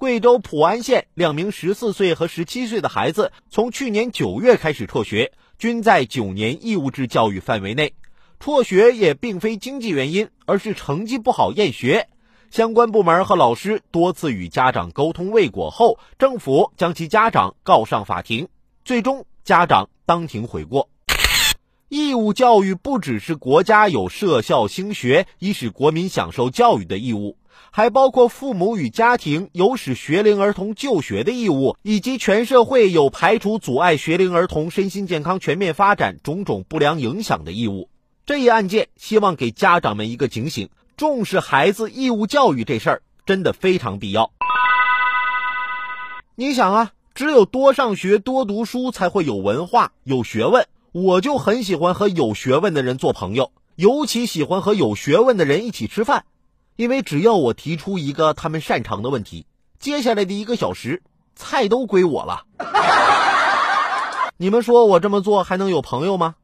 贵州普安县两名十四岁和十七岁的孩子，从去年九月开始辍学，均在九年义务制教育范围内。辍学也并非经济原因，而是成绩不好厌学。相关部门和老师多次与家长沟通未果后，政府将其家长告上法庭，最终家长当庭悔过。义务教育不只是国家有设校兴学，以使国民享受教育的义务，还包括父母与家庭有使学龄儿童就学的义务，以及全社会有排除阻碍学龄儿童身心健康全面发展种种不良影响的义务。这一案件，希望给家长们一个警醒：重视孩子义务教育这事儿真的非常必要。你想啊，只有多上学、多读书，才会有文化、有学问。我就很喜欢和有学问的人做朋友，尤其喜欢和有学问的人一起吃饭，因为只要我提出一个他们擅长的问题，接下来的一个小时菜都归我了。你们说我这么做还能有朋友吗？